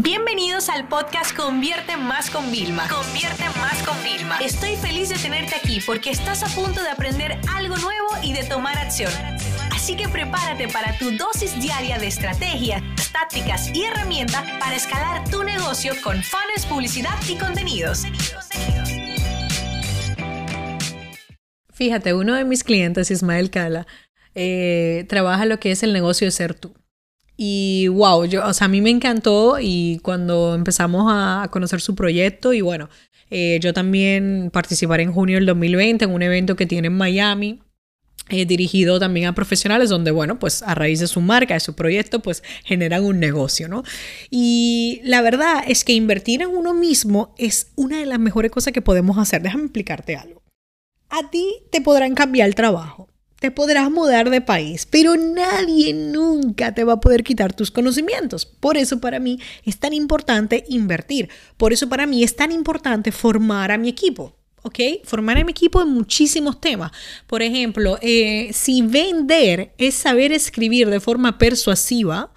Bienvenidos al podcast Convierte Más con Vilma. Convierte Más con Vilma. Estoy feliz de tenerte aquí porque estás a punto de aprender algo nuevo y de tomar acción. Así que prepárate para tu dosis diaria de estrategias, tácticas y herramientas para escalar tu negocio con fans, publicidad y contenidos. Fíjate, uno de mis clientes, Ismael Cala, eh, trabaja lo que es el negocio de ser tú. Y wow, yo, o sea, a mí me encantó y cuando empezamos a conocer su proyecto y bueno, eh, yo también participaré en junio del 2020 en un evento que tiene en Miami. Eh, dirigido también a profesionales donde, bueno, pues a raíz de su marca, de su proyecto, pues generan un negocio, ¿no? Y la verdad es que invertir en uno mismo es una de las mejores cosas que podemos hacer. Déjame explicarte algo. A ti te podrán cambiar el trabajo, te podrás mudar de país, pero nadie nunca te va a poder quitar tus conocimientos. Por eso para mí es tan importante invertir. Por eso para mí es tan importante formar a mi equipo. ¿ok? Formar a mi equipo en muchísimos temas. Por ejemplo, eh, si vender es saber escribir de forma persuasiva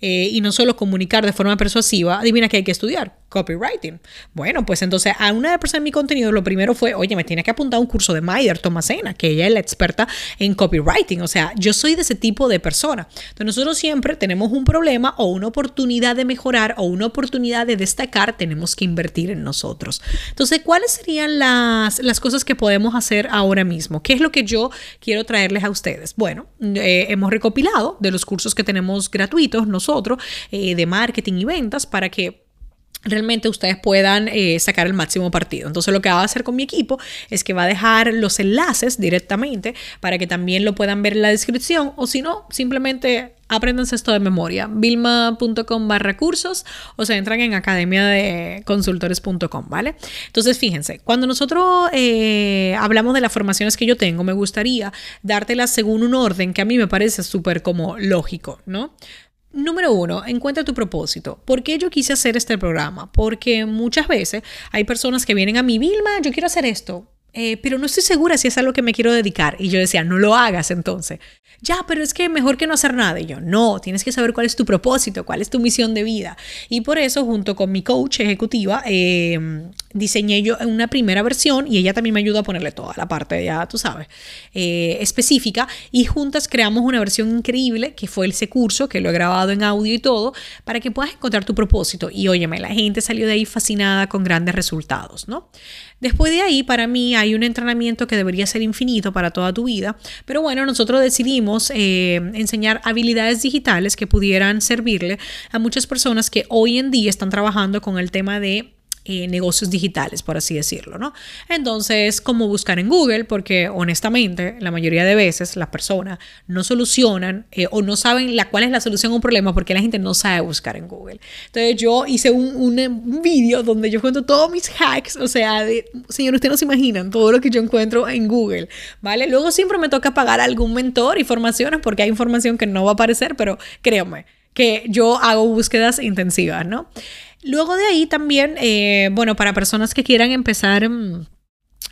eh, y no solo comunicar de forma persuasiva, adivina qué hay que estudiar copywriting. Bueno, pues entonces a una de personas en mi contenido lo primero fue, oye, me tiene que apuntar a un curso de Maider Tomasena, que ella es la experta en copywriting. O sea, yo soy de ese tipo de persona. Entonces nosotros siempre tenemos un problema o una oportunidad de mejorar o una oportunidad de destacar, tenemos que invertir en nosotros. Entonces, ¿cuáles serían las, las cosas que podemos hacer ahora mismo? ¿Qué es lo que yo quiero traerles a ustedes? Bueno, eh, hemos recopilado de los cursos que tenemos gratuitos nosotros eh, de marketing y ventas para que realmente ustedes puedan eh, sacar el máximo partido. Entonces lo que va a hacer con mi equipo es que va a dejar los enlaces directamente para que también lo puedan ver en la descripción o si no, simplemente apréndanse esto de memoria, vilma.com barra cursos o se entran en academia de consultores.com, ¿vale? Entonces fíjense, cuando nosotros eh, hablamos de las formaciones que yo tengo, me gustaría dártelas según un orden que a mí me parece súper como lógico, ¿no? Número uno, encuentra tu propósito. ¿Por qué yo quise hacer este programa? Porque muchas veces hay personas que vienen a mi Vilma, yo quiero hacer esto. Eh, pero no estoy segura si es a lo que me quiero dedicar. Y yo decía, no lo hagas entonces. Ya, pero es que mejor que no hacer nada. Y yo, no, tienes que saber cuál es tu propósito, cuál es tu misión de vida. Y por eso, junto con mi coach ejecutiva, eh, diseñé yo una primera versión y ella también me ayudó a ponerle toda la parte, ya tú sabes, eh, específica. Y juntas creamos una versión increíble que fue ese curso, que lo he grabado en audio y todo, para que puedas encontrar tu propósito. Y óyeme, la gente salió de ahí fascinada con grandes resultados, ¿no? Después de ahí, para mí hay un entrenamiento que debería ser infinito para toda tu vida, pero bueno, nosotros decidimos eh, enseñar habilidades digitales que pudieran servirle a muchas personas que hoy en día están trabajando con el tema de eh, negocios digitales, por así decirlo, ¿no? Entonces, ¿cómo buscar en Google? Porque honestamente, la mayoría de veces las personas no solucionan eh, o no saben la, cuál es la solución a un problema porque la gente no sabe buscar en Google. Entonces, yo hice un, un, vídeo donde yo cuento todos mis hacks, o sea, de, señor, ustedes no se imaginan todo lo que yo encuentro en Google, ¿vale? Luego siempre me toca pagar algún mentor, informaciones, porque hay información que no va a aparecer, pero créanme que yo hago búsquedas intensivas, ¿no? Luego de ahí también, eh, bueno, para personas que quieran empezar mm,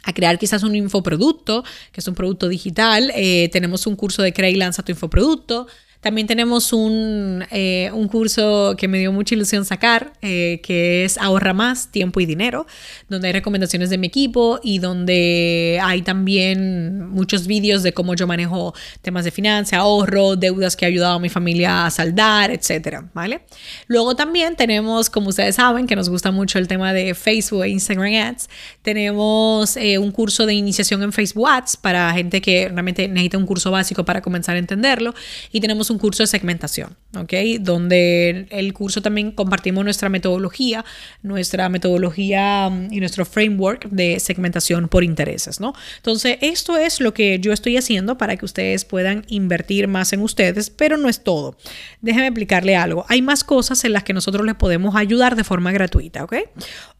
a crear quizás un infoproducto, que es un producto digital, eh, tenemos un curso de Crea y Lanza tu infoproducto. También tenemos un, eh, un, curso que me dio mucha ilusión sacar, eh, que es Ahorra más, tiempo y dinero, donde hay recomendaciones de mi equipo y donde hay también muchos vídeos de cómo yo manejo temas de finanzas, ahorro, deudas que he ayudado a mi familia a saldar, etcétera, ¿vale? Luego también tenemos, como ustedes saben, que nos gusta mucho el tema de Facebook e Instagram Ads, tenemos eh, un curso de iniciación en Facebook Ads para gente que realmente necesita un curso básico para comenzar a entenderlo y tenemos un curso de segmentación, ¿ok? Donde el curso también compartimos nuestra metodología, nuestra metodología mm, y nuestro framework de segmentación por intereses, ¿no? Entonces, esto es lo que yo estoy haciendo para que ustedes puedan invertir más en ustedes, pero no es todo. Déjenme explicarle algo. Hay más cosas en las que nosotros les podemos ayudar de forma gratuita, ¿ok?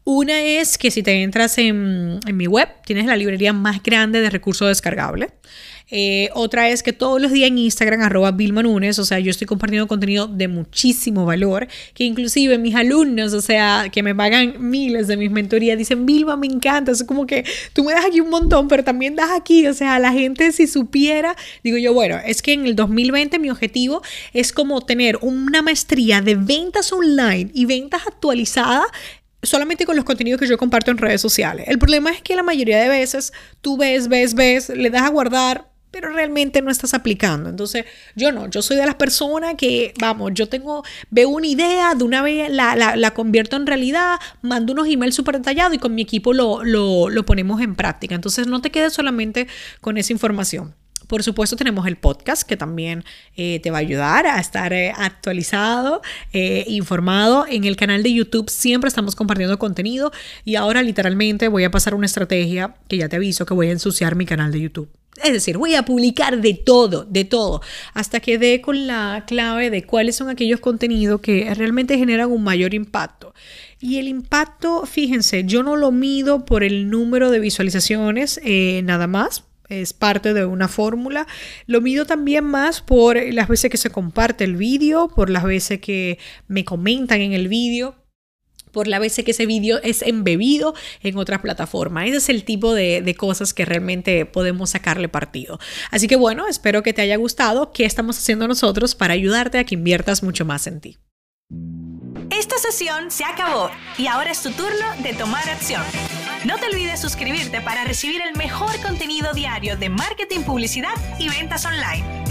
Una es que si te entras en, en mi web, tienes la librería más grande de recursos descargables. Eh, otra es que todos los días en Instagram, arroba Vilma Nunes, o sea, yo estoy compartiendo contenido de muchísimo valor, que inclusive mis alumnos, o sea, que me pagan miles de mis mentorías, dicen, Vilma, me encanta, es como que tú me das aquí un montón, pero también das aquí, o sea, la gente si supiera, digo yo, bueno, es que en el 2020 mi objetivo es como tener una maestría de ventas online y ventas actualizadas solamente con los contenidos que yo comparto en redes sociales. El problema es que la mayoría de veces tú ves, ves, ves, le das a guardar, pero realmente no estás aplicando. Entonces, yo no, yo soy de las personas que, vamos, yo tengo, veo una idea, de una vez la, la, convierto en realidad, mando unos emails súper detallados y con mi equipo lo, lo, lo ponemos en práctica. Entonces, no te quedes solamente con esa información. Por supuesto tenemos el podcast que también eh, te va a ayudar a estar eh, actualizado, eh, informado. En el canal de YouTube siempre estamos compartiendo contenido y ahora literalmente voy a pasar una estrategia que ya te aviso que voy a ensuciar mi canal de YouTube. Es decir, voy a publicar de todo, de todo, hasta que dé con la clave de cuáles son aquellos contenidos que realmente generan un mayor impacto. Y el impacto, fíjense, yo no lo mido por el número de visualizaciones nada más, es parte de una fórmula. Lo mido también más por las veces que se comparte el vídeo, por las veces que me comentan en el vídeo por las veces que ese vídeo es embebido en otras plataformas. Ese es el tipo de, de, cosas que realmente podemos sacarle partido. Así que bueno, espero que te haya gustado. ¿Qué estamos haciendo nosotros para ayudarte a que inviertas mucho más en ti? Esta sesión se acabó y ahora es tu turno de tomar acción. No te olvides suscribirte para recibir el mejor contenido diario de marketing, publicidad y ventas online.